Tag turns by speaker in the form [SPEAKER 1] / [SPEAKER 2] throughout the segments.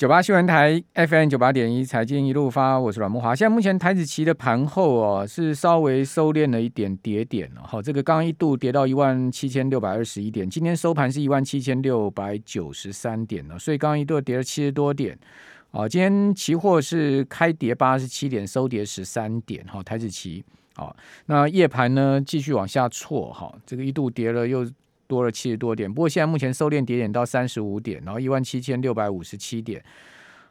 [SPEAKER 1] 九八新闻台 FM 九八点一财经一路发，我是阮慕华。现在目前台子期的盘后哦，是稍微收敛了一点跌点了。好，这个刚刚一度跌到一万七千六百二十一点，今天收盘是一万七千六百九十三点了，所以刚刚一度跌了七十多点。好，今天期货是开跌八十七点，收跌十三点。好，台子期好，那夜盘呢继续往下挫。哈，这个一度跌了又。多了七十多点，不过现在目前收敛跌点到三十五点，然后一万七千六百五十七点。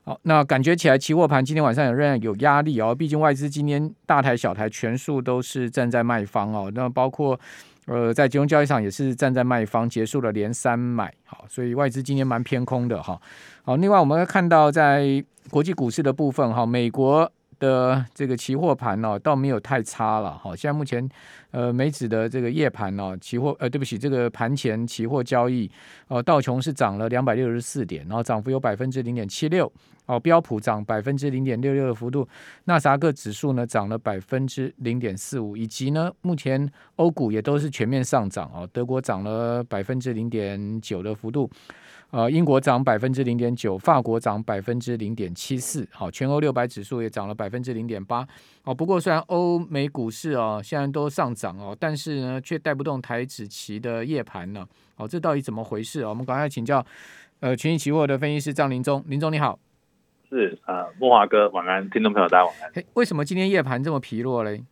[SPEAKER 1] 好，那感觉起来期货盘今天晚上也仍然有压力哦，毕竟外资今天大台小台全数都是站在卖方哦，那包括呃在金融交易场也是站在卖方，结束了连三买，好，所以外资今天蛮偏空的哈。好，另外我们看到在国际股市的部分哈，美国。的这个期货盘呢，倒没有太差了。好，现在目前呃美指的这个夜盘呢，期货呃对不起，这个盘前期货交易，呃道琼是涨了两百六十四点，然后涨幅有百分之零点七六。哦，标普涨百分之零点六六的幅度，纳斯达克指数呢涨了百分之零点四五，以及呢目前欧股也都是全面上涨哦，德国涨了百分之零点九的幅度。呃，英国涨百分之零点九，法国涨百分之零点七四，好，全欧六百指数也涨了百分之零点八，哦，不过虽然欧美股市哦现在都上涨哦，但是呢却带不动台指期的夜盘呢，哦，这到底怎么回事啊？我们赶快请教呃群益期货的分析师张林忠，林总你好，
[SPEAKER 2] 是呃，慕驊哥晚安，听众朋友大家晚安。
[SPEAKER 1] 嘿，为什么今天夜盘这么疲弱嘞？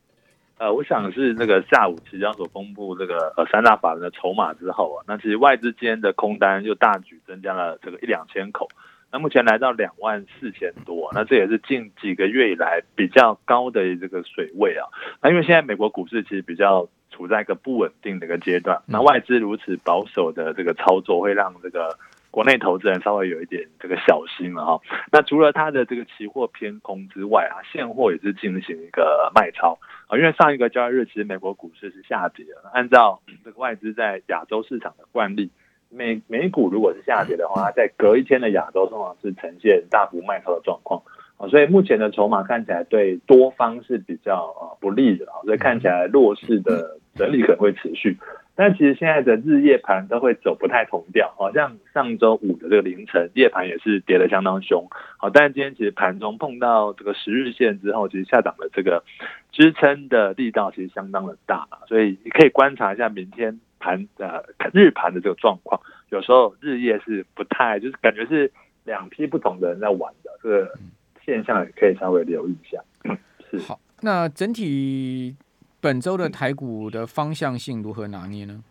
[SPEAKER 2] 呃，我想是那个下午期交所公布这个呃三大法人的筹码之后啊，那其实外资间的空单又大举增加了这个一两千口，那目前来到两万四千多，那这也是近几个月以来比较高的这个水位啊。那因为现在美国股市其实比较处在一个不稳定的一个阶段，那外资如此保守的这个操作会让这个。国内投资人稍微有一点这个小心了哈。那除了它的这个期货偏空之外啊，现货也是进行一个卖超啊。因为上一个交易日其实美国股市是下跌的，按照这个外资在亚洲市场的惯例，美美股如果是下跌的话，在隔一天的亚洲通常是呈现大幅卖超的状况啊。所以目前的筹码看起来对多方是比较呃不利的啊，所以看起来弱势的整理可能会持续。但其实现在的日夜盘都会走不太同调，好像上周五的这个凌晨夜盘也是跌得相当凶，好，但是今天其实盘中碰到这个十日线之后，其实下档的这个支撑的力道其实相当的大，所以你可以观察一下明天盘呃日盘的这个状况，有时候日夜是不太，就是感觉是两批不同的人在玩的，这个现象也可以稍微留意一下。是。
[SPEAKER 1] 好，那整体。本周的台股的方向性如何拿捏呢？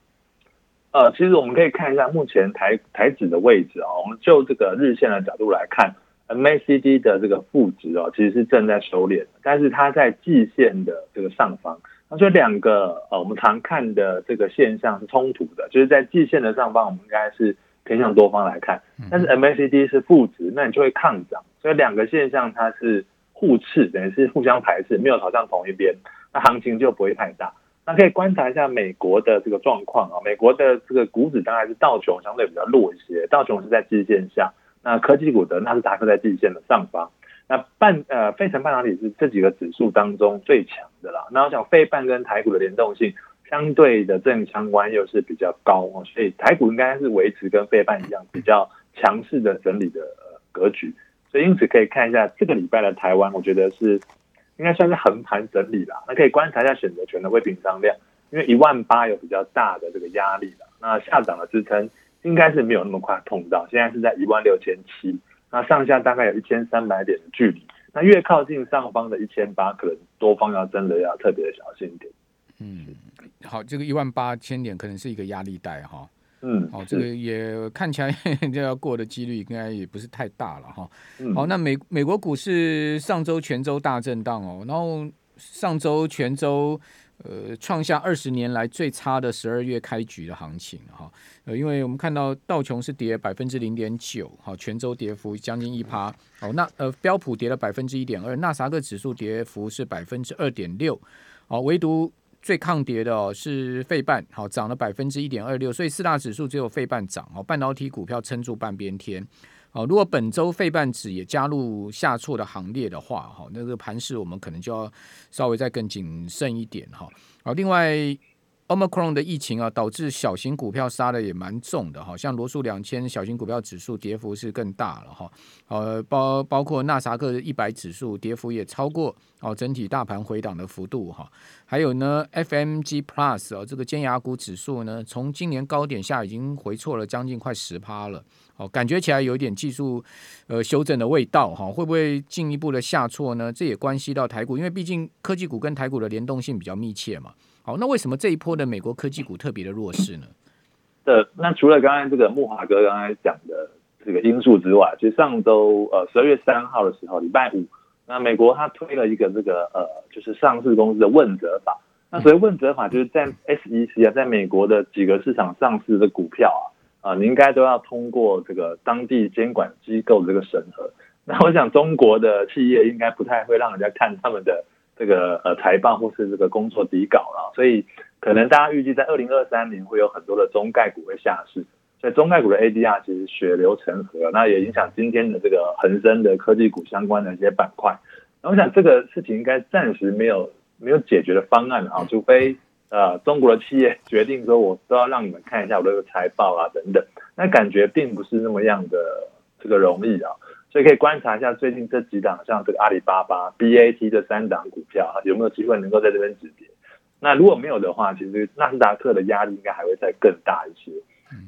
[SPEAKER 2] 呃，其实我们可以看一下目前台台指的位置啊、哦。我们就这个日线的角度来看，MACD 的这个负值哦，其实是正在收敛，但是它在季线的这个上方。那所以两个呃，我们常看的这个现象是冲突的，就是在季线的上方，我们应该是偏向多方来看，但是 MACD 是负值，那你就会抗涨。所以两个现象它是互斥，等于是互相排斥，没有朝向同一边。那行情就不会太大。那可以观察一下美国的这个状况啊，美国的这个股指当然是道琼相对比较弱一些，道琼是在季线下，那科技股的纳斯达克在季线的上方。那半呃费城半导体是这几个指数当中最强的啦。那我想费半跟台股的联动性相对的正相关又是比较高哦，所以台股应该是维持跟费半一样比较强势的整理的格局。所以因此可以看一下这个礼拜的台湾，我觉得是。应该算是横盘整理啦，那可以观察一下选择权的未平仓量，因为一万八有比较大的这个压力了。那下涨的支撑应该是没有那么快碰到，现在是在一万六千七，那上下大概有一千三百点的距离。那越靠近上方的一千八，可能多方要真的要特别小心一点。
[SPEAKER 1] 嗯，好，这个一万八千点可能是一个压力带哈。
[SPEAKER 2] 嗯，
[SPEAKER 1] 好，这个也看起来 就要过的几率应该也不是太大了哈。
[SPEAKER 2] 嗯、
[SPEAKER 1] 好，那美美国股市上周全周大震荡哦，然后上周全周呃创下二十年来最差的十二月开局的行情哈。呃，因为我们看到道琼是跌百分之零点九，好，全周跌幅将近一趴。好，那呃标普跌了百分之一点二，纳斯达克指数跌幅是百分之二点六，好，唯独。最抗跌的哦是费半，好，涨了百分之一点二六，所以四大指数只有费半涨哦，半导体股票撑住半边天，哦，如果本周费半指也加入下挫的行列的话，哈，那个盘势我们可能就要稍微再更谨慎一点哈，好，另外 Omicron 的疫情啊，导致小型股票杀的也蛮重的哈，像罗素两千小型股票指数跌幅是更大了哈，呃，包包括纳萨克一百指数跌幅也超过哦整体大盘回档的幅度哈，还有呢，FMG Plus 哦这个尖牙股指数呢，从今年高点下已经回错了将近快十趴了，哦，感觉起来有点技术呃修正的味道哈，会不会进一步的下挫呢？这也关系到台股，因为毕竟科技股跟台股的联动性比较密切嘛。好，那为什么这一波的美国科技股特别的弱势呢？
[SPEAKER 2] 呃，那除了刚才这个木华哥刚才讲的这个因素之外，其实上周呃十二月三号的时候，礼拜五，那美国它推了一个这个呃，就是上市公司的问责法。那所谓问责法，就是在 SEC 啊，在美国的几个市场上市的股票啊，啊，你应该都要通过这个当地监管机构的这个审核。那我想中国的企业应该不太会让人家看他们的。这个呃财报或是这个工作底稿了，所以可能大家预计在二零二三年会有很多的中概股会下市，所以中概股的 ADR 其实血流成河，那也影响今天的这个恒生的科技股相关的一些板块。那我想这个事情应该暂时没有没有解决的方案啊，除非呃中国的企业 决定说我都要让你们看一下我的财报啊等等，那感觉并不是那么样的这个容易啊。所以可以观察一下最近这几档，像这个阿里巴巴、BAT 这三档股票啊，有没有机会能够在这边止跌？那如果没有的话，其实纳斯达克的压力应该还会再更大一些。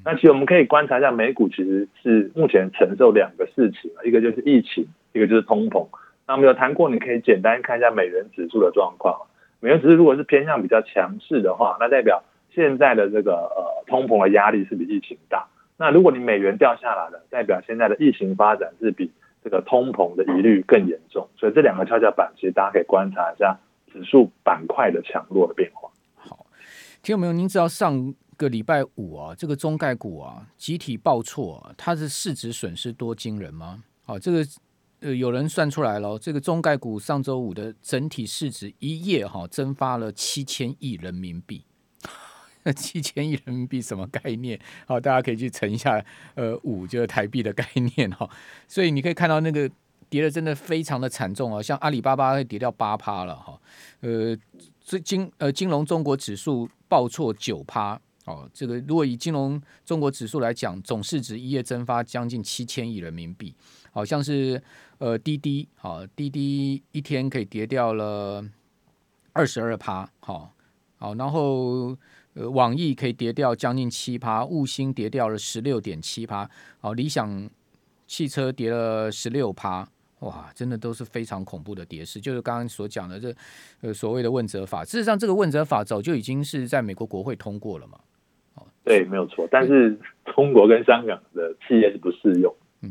[SPEAKER 2] 那其实我们可以观察一下美股，其实是目前承受两个事情，一个就是疫情，一个就是通膨。那我们有谈过，你可以简单看一下美元指数的状况。美元指数如果是偏向比较强势的话，那代表现在的这个呃通膨的压力是比疫情大。那如果你美元掉下来了，代表现在的疫情发展是比这个通膨的疑虑更严重，所以这两个跷跷板，其实大家可以观察一下指数板块的强弱的变化。
[SPEAKER 1] 好，听众朋友，您知道上个礼拜五啊，这个中概股啊集体报错啊，它的市值损失多惊人吗？好，这个呃有人算出来了，这个中概股上周五的整体市值一夜哈蒸发了七千亿人民币。七千亿人民币什么概念？好，大家可以去乘一下，呃，五就是台币的概念哈。所以你可以看到那个跌的真的非常的惨重啊，像阿里巴巴会跌掉八趴了哈。呃，这金呃金融中国指数报错九趴哦。这个如果以金融中国指数来讲，总市值一夜蒸发将近七千亿人民币。好像是呃滴滴，好滴滴一天可以跌掉了二十二趴，好好然后。呃，网易可以跌掉将近七趴，悟星跌掉了十六点七趴，好，理想汽车跌了十六趴，哇，真的都是非常恐怖的跌势。就是刚刚所讲的这呃所谓的问责法，事实上这个问责法早就已经是在美国国会通过了嘛。
[SPEAKER 2] 哦，对，没有错，但是中国跟香港的企业是不适用。
[SPEAKER 1] 嗯，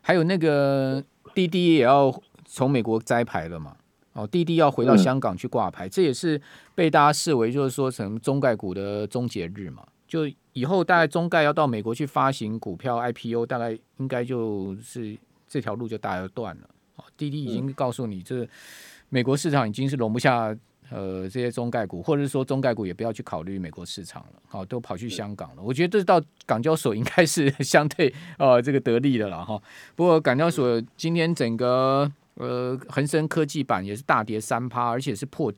[SPEAKER 1] 还有那个滴滴也要从美国摘牌了嘛。哦，滴滴要回到香港去挂牌，嗯，这也是被大家视为就是说什么中概股的终结日嘛。就以后大概中概要到美国去发行股票 IPO，大概应该就是这条路就大概断了。哦，滴滴已经告诉你，这美国市场已经是容不下呃这些中概股，或者是说中概股也不要去考虑美国市场了。好，都跑去香港了。我觉得这到港交所应该是相对呃这个得利的了哈。不过港交所今天整个。呃，恒生科技版也是大跌三趴，而且是破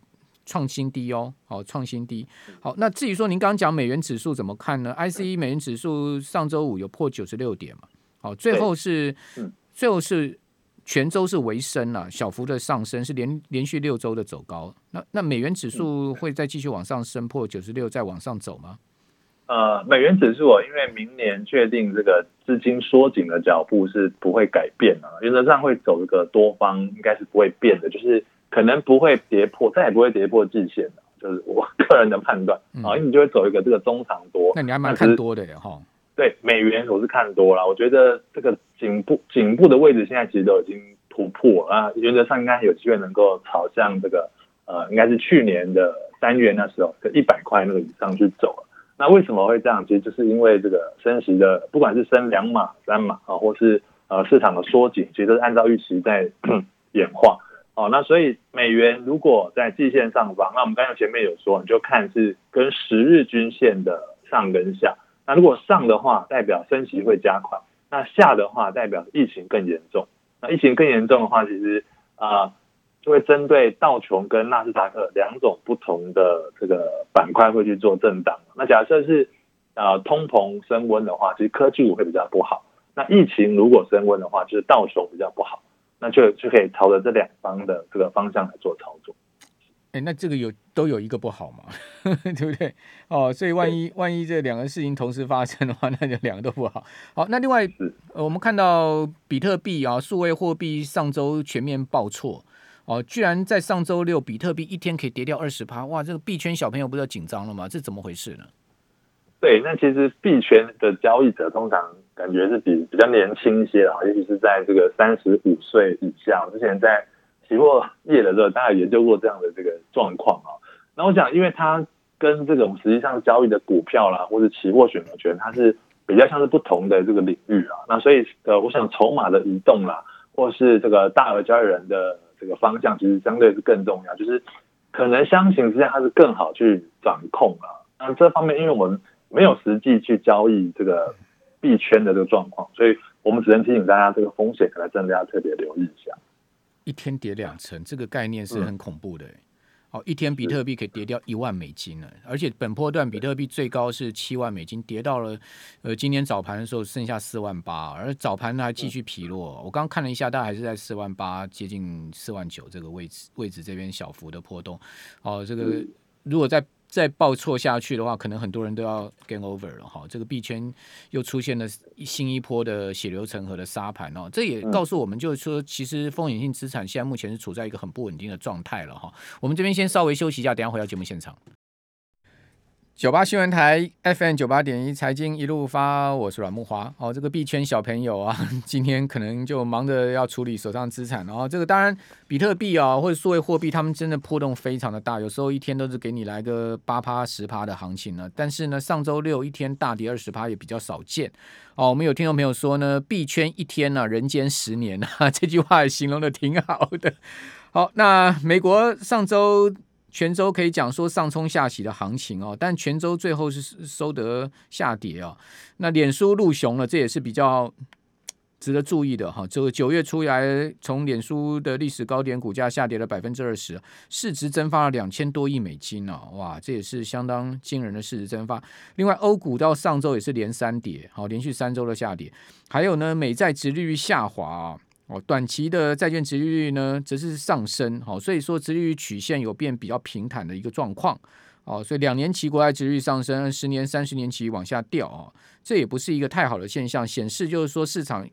[SPEAKER 1] 创新低哦，好，创新低。好，那至于说您刚刚讲美元指数怎么看呢？ICE 美元指数上周五有破九十六点嘛？好，最后是最后是全周是微升了，小幅的上升，是连连续六周的走高。那那美元指数会再继续往上升破九十六，再往上走吗？
[SPEAKER 2] 呃，美元指数哦，因为明年确定这个资金缩紧的脚步是不会改变的，原则上会走一个多方，应该是不会变的，就是可能不会跌破，再也不会跌破季线的，就是我个人的判断啊，因为你就会走一个这个中长多。
[SPEAKER 1] 那你还蛮看多的哈？
[SPEAKER 2] 对，美元我是看多了，我觉得这个颈部颈部的位置现在其实都已经突破了啊，原则上应该有机会能够朝向这个呃，应该是去年的三月那时候，就一百块那个以上去走了。那为什么会这样？其实就是因为这个升息的，不管是升两码、三码啊，或是呃市场的缩紧，其实都是按照预期在 演化。哦，那所以美元如果在季线上方，那我们刚才前面有说，你就看是跟十日均线的上跟下。那如果上的话，代表升息会加快；那下的话，代表疫情更严重。那疫情更严重的话，其实啊。就会针对道琼跟纳斯达克两种不同的这个板块会去做震荡。那假设是呃通膨升温的话，其实科技股会比较不好。那疫情如果升温的话，就是道琼比较不好，那就就可以朝着这两方的这个方向来做操作。
[SPEAKER 1] 哎，那这个有都有一个不好嘛，对不对？哦，所以万一万一这两个事情同时发生的话，那就两个都不好。好，那另外，呃，我们看到比特币啊，数位货币上周全面爆挫哦，居然在上周六，比特币一天可以跌掉二十趴，哇！这个币圈小朋友不是要紧张了吗？这怎么回事呢？
[SPEAKER 2] 对，那其实币圈的交易者通常感觉是比比较年轻一些啊，尤其是在这个三十五岁以下。之前在期货业的时候，大家研究过这样的这个状况啊。那我想，因为它跟这种实际上交易的股票啦，或者期货选择权，它是比较像是不同的这个领域啊。那所以呃，我想筹码的移动啦，或是这个大额交易人的这个方向，其实相对是更重要。就是可能相形之下，它是更好去掌控啊。那这方面，因为我们没有实际去交易这个币圈的这个状况，所以我们只能提醒大家，这个风险可能真的要特别留意一下。
[SPEAKER 1] 一天跌两成，这个概念是很恐怖的。一天比特币可以跌掉一万美金呢，而且本波段比特币最高是七万美金，跌到了呃今天早盘的时候剩下四万八，而早盘还继续疲弱。我刚刚看了一下，大概还是在四万八接近四万九这个位置位置这边小幅的波动。哦，这个如果在再报错下去的话，可能很多人都要 game over 了哈。这个币圈又出现了新一波的血流成河的沙盘哦，这也告诉我们，就是说，其实风险性资产现在目前是处在一个很不稳定的状态了哈。我们这边先稍微休息一下，等下回到节目现场。九八新闻台 FM 九八点一财经一路发，我是阮木华。哦，这个币圈小朋友啊，今天可能就忙着要处理手上资产。然后这个当然，比特币啊或者数位货币，他们真的波动非常的大，有时候一天都是给你来个八趴十趴的行情呢。但是呢，上周六一天大跌二十趴也比较少见。哦，我们有听众朋友说呢，币圈一天呢、啊，人间十年啊，这句话也形容的挺好的。好，那美国上周。全州可以讲说上冲下洗的行情哦，但全州最后是收得下跌哦。那脸书入熊了，这也是比较值得注意的哈。这个九月初来，从脸书的历史高点，股价下跌了百分之二十，市值蒸发了两千多亿美金哦，哇，这也是相当惊人的市值蒸发。另外，欧股到上周也是连三跌，好，连续三周的下跌。还有呢，美债殖利率下滑啊。哦短期的债券殖利率呢，则是上升，好，所以说殖利率曲线有变比较平坦的一个状况，哦，所以两年期国债殖利率上升，十年、三十年期往下掉啊，这也不是一个太好的现象，显示就是说市场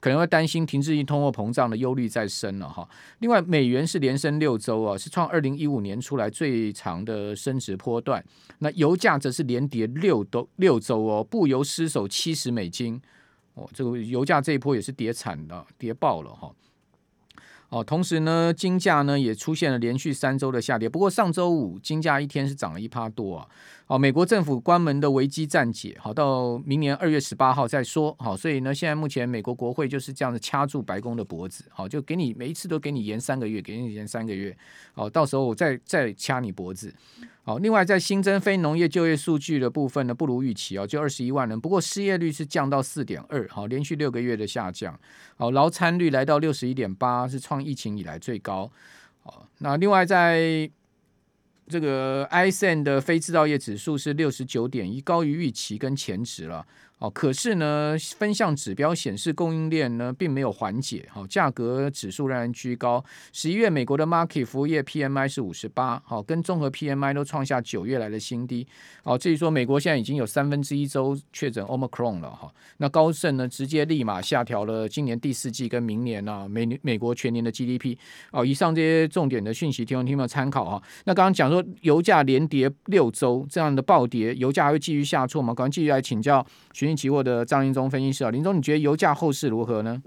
[SPEAKER 1] 可能会担心停滞性通货膨胀的忧虑再升了哈。另外，美元是连升六周啊，是创二零一五年出来最长的升值波段，那油价则是连跌六周六周哦，布油失守七十美金。哦，这个油价这一波也是跌惨的，跌爆了哈。哦，同时呢，金价呢也出现了连续三周的下跌。不过上周五金价一天是涨了一趴多啊。好，美国政府关门的危机暂解，好，到明年二月十八号再说。好，所以呢，现在目前美国国会就是这样子掐住白宫的脖子，好，就给你每一次都给你延三个月，给你延三个月，好，到时候我再再掐你脖子。好，另外在新增非农业就业数据的部分呢，不如预期哦，就二十一万人。不过失业率是降到四点二，好，连续六个月的下降。好，劳参率来到六十一点八，是创疫情以来最高。好，那另外在这个 ISM 的非制造业指数是六十九点一，高于预期跟前值了。哦，可是呢，分项指标显示供应链呢并没有缓解，好，价格指数仍然居高。十一月美国的 market 服务业 PMI 是五十八，好，跟综合 PMI 都创下九月来的新低。好，至于说美国现在已经有三分之一周确诊 Omicron 了哈，那高盛呢直接立马下调了今年第四季跟明年啊美美国全年的 GDP。哦，以上这些重点的讯息，听众听众参考哈。那刚刚讲说油价连跌六周这样的暴跌，油价还会继续下挫吗？赶快继续来请教。权期货的张英忠分析师啊，林总，你觉得油价后市如何呢？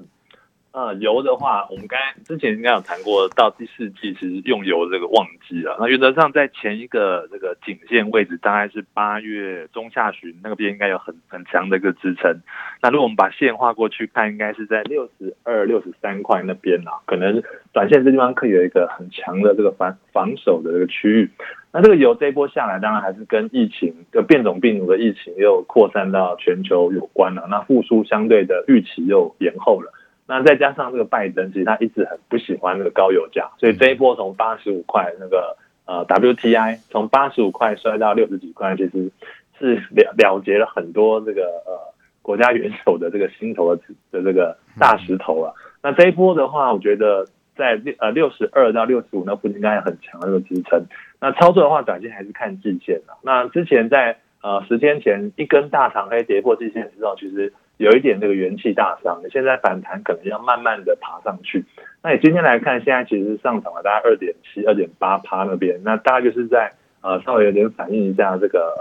[SPEAKER 2] 呃，油的话，我们刚之前应该有谈过，到第四季其实用油这个旺季啊。那原则上在前一个这个颈线位置，大概是八月中下旬那个边应该有很很强的一个支撑。那如果我们把线画过去看，应该是在六十二、六十三块那边啊，可能短线这地方可以有一个很强的这个防防守的这个区域。那这个油这一波下来，当然还是跟疫情的变种病毒的疫情又扩散到全球有关了。那复苏相对的预期又延后了。那再加上这个拜登，其实他一直很不喜欢那个高油价，所以这一波从八十五块那个呃 WTI 从八十五块摔到六十几块，其实是了了结了很多这个呃国家元首的这个心头的的这个大石头啊。那这一波的话，我觉得在六呃六十二到六十五那附近应该有很强的这个支撑。那操作的话，短线还是看季线的。那之前在呃十天前一根大长黑跌破季线之后，其实。有一点这个元气大伤，现在反弹可能要慢慢的爬上去。那你今天来看，现在其实上涨了大概二点七、二点八趴那边，那大概就是在呃稍微有点反映一下这个、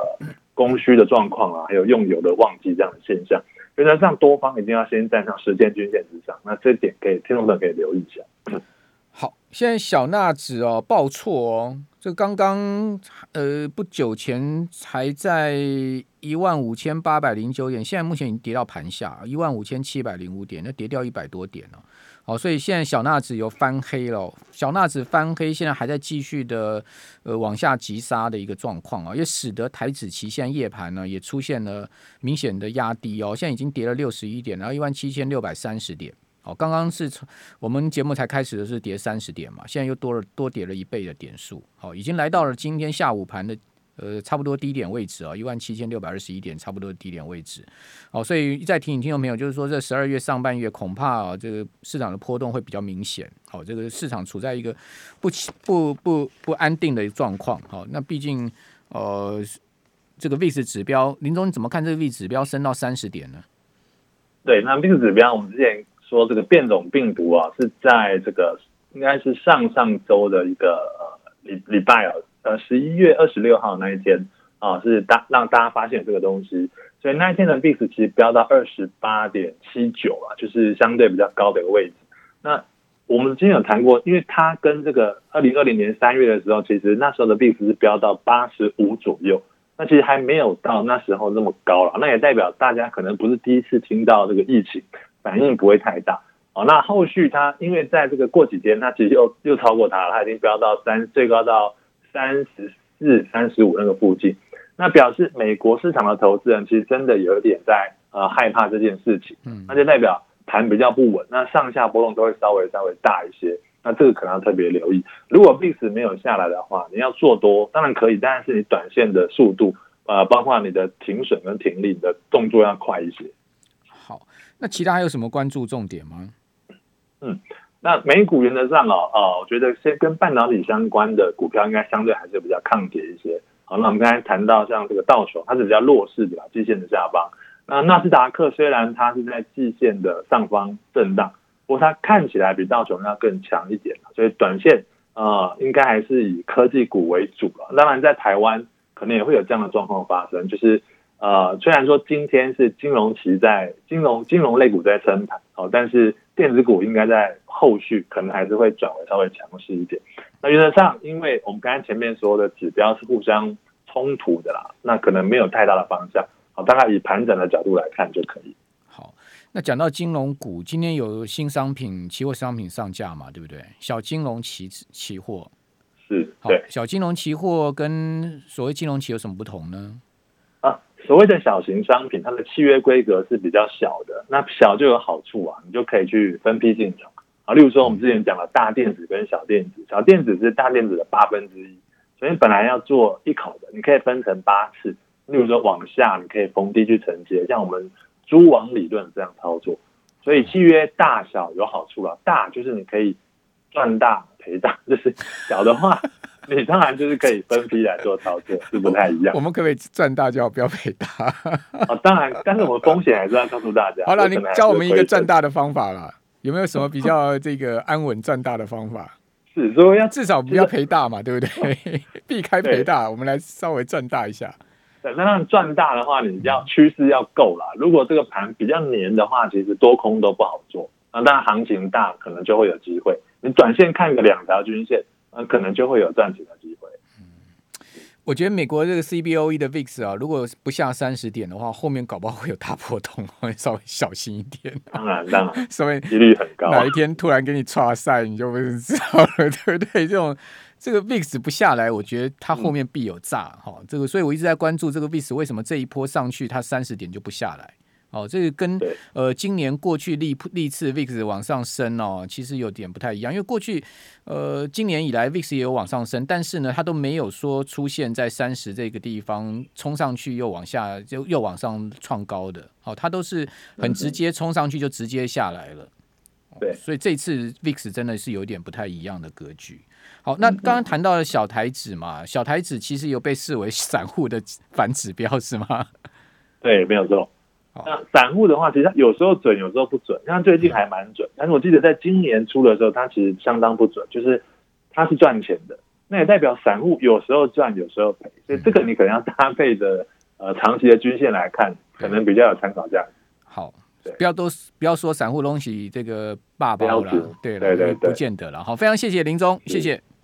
[SPEAKER 2] 供需的状况啊，还有用油的旺季这样的现象。原则上多方一定要先站上时间均线之上，那这点可以听众们可以留意一下。
[SPEAKER 1] 现在小纳指哦报错哦，这刚刚呃不久前还在一万五千八百零九点，现在目前已经跌到盘下一万五千七百零五点，那跌掉一百多点了。好，所以现在小纳指有翻黑了，小纳指翻黑，现在还在继续的呃往下急杀的一个状况啊，也使得台指期现在夜盘呢也出现了明显的压低哦，现在已经跌了六十一点，然后一万七千六百三十点。哦，刚刚是从我们节目才开始的是跌三十点嘛，现在又多了多跌了一倍的点数，好，已经来到了今天下午盘的呃差不多低点位置啊，一万七千六百二十一点，差不多低点位置。好，所以再提醒听众朋友，就是说这十二月上半月恐怕啊这个市场的波动会比较明显，好，这个市场处在一个不不不不安定的状况。好，那毕竟呃这个 VIX 指标，林总你怎么看这个 VIX 指标升到三十点呢？
[SPEAKER 2] 对，那 VIX 指标我们之前。说这个变种病毒啊，是在这个应该是上上周的一个呃礼礼拜啊，呃十一月二十六号那一天啊，是大让大家发现这个东西，所以那一天的 VIX 其实飙到二十八点七九啊，就是相对比较高的一个位置。那我们之前有谈过，因为它跟这个二零二零年三月的时候，其实那时候的 VIX 是飙到八十五左右，那其实还没有到那时候那么高了。那也代表大家可能不是第一次听到这个疫情。反应不会太大哦。那后续它因为在这个过几天，它其实又又超过它了，它已经飙到三，最高到三十四、三十五那个附近。那表示美国市场的投资人其实真的有一点在呃害怕这件事情，嗯，那就代表盘比较不稳，那上下波动都会稍微稍微大一些。那这个可能要特别留意。如果 VIX 没有下来的话，你要做多当然可以，但是你短线的速度呃，包括你的停损跟停利的动作要快一些。
[SPEAKER 1] 那其他还有什么关注重点吗？
[SPEAKER 2] 嗯，那美股原则上哦，呃，我觉得先跟半导体相关的股票应该相对还是比较抗跌一些。好，那我们刚才谈到像这个道琼，它是比较弱势的吧，季线的下方。那纳斯达克虽然它是在季线的上方震荡，不过它看起来比道琼要更强一点，所以短线呃应该还是以科技股为主了。当然，在台湾可能也会有这样的状况发生，就是。呃，虽然说今天是金融期在金融金融类股在撑盘，哦，但是电子股应该在后续可能还是会转为稍微强势一点。那原则上，因为我们刚才前面说的指标是互相冲突的啦，那可能没有太大的方向，好，大概以盘整的角度来看就可以。
[SPEAKER 1] 好，那讲到金融股，今天有新商品期货商品上架嘛，对不对？小金融期期货
[SPEAKER 2] 是，对，
[SPEAKER 1] 小金融期货跟所谓金融期有什么不同呢？
[SPEAKER 2] 所谓的小型商品，它的契约规格是比较小的，那小就有好处啊，你就可以去分批进场啊。例如说，我们之前讲的大电子跟小电子，小电子是大电子的八分之一，所以本来要做一口的，你可以分成八次。例如说往下，你可以逢低去承接，像我们蛛网理论这样操作。所以契约大小有好处啊，大就是你可以赚大赔大，就是小的话。你当然就是可以分批来做操作，是不太一样。
[SPEAKER 1] 我们可不可以赚大就要，不要赔大？
[SPEAKER 2] 哦，当然，但是我们风险还是要告诉大家。
[SPEAKER 1] 好了，你教我们一个赚大的方法啦，有没有什么比较这个安稳赚大的方法？
[SPEAKER 2] 是说要
[SPEAKER 1] 至少不要赔大嘛，对不对？避开赔大，我们来稍微赚大一下。
[SPEAKER 2] 对，那让赚大的话，你要趋势要够啦。如果这个盘比较黏的话，其实多空都不好做。那当然行情大，可能就会有机会。你短线看个两条均线。那可能就会有赚钱的机会。
[SPEAKER 1] 嗯，我觉得美国这个 CBOE 的 VIX 啊，如果不下三十点的话，后面搞不好会有大波动，会稍微小心一点。
[SPEAKER 2] 当然，当然，
[SPEAKER 1] 稍微
[SPEAKER 2] 几率很高。
[SPEAKER 1] 哪一天突然给你剉赛，你就不知道了，对不对？这种这个 VIX 不下来，我觉得它后面必有炸哈。这个，所以我一直在关注这个 VIX 为什么这一波上去它三十点就不下来。哦，这个跟呃今年过去历历次 VIX 往上升哦，其实有点不太一样，因为过去呃今年以来 VIX 也有往上升，但是呢，它都没有说出现在三十这个地方冲上去又往下就又往上创高的，好、哦，它都是很直接冲上去就直接下来了。
[SPEAKER 2] 对，
[SPEAKER 1] 所以这次 VIX 真的是有点不太一样的格局。好，那刚刚谈到了小台指嘛，小台指其实有被视为散户的 反指标是吗？
[SPEAKER 2] 对，没有错。那散户的话，其实有时候准，有时候不准。像最近还蛮准，但是我记得在今年初的时候，它其实相当不准，就是它是赚钱的，那也代表散户有时候赚，有时候赔。所以这个你可能要搭配着呃长期的均线来看，可能比较有参考价值。
[SPEAKER 1] 好。不要都不要说散户东西这个霸包了，对了，对对对，不见得了。好，非常谢谢林宗，谢谢。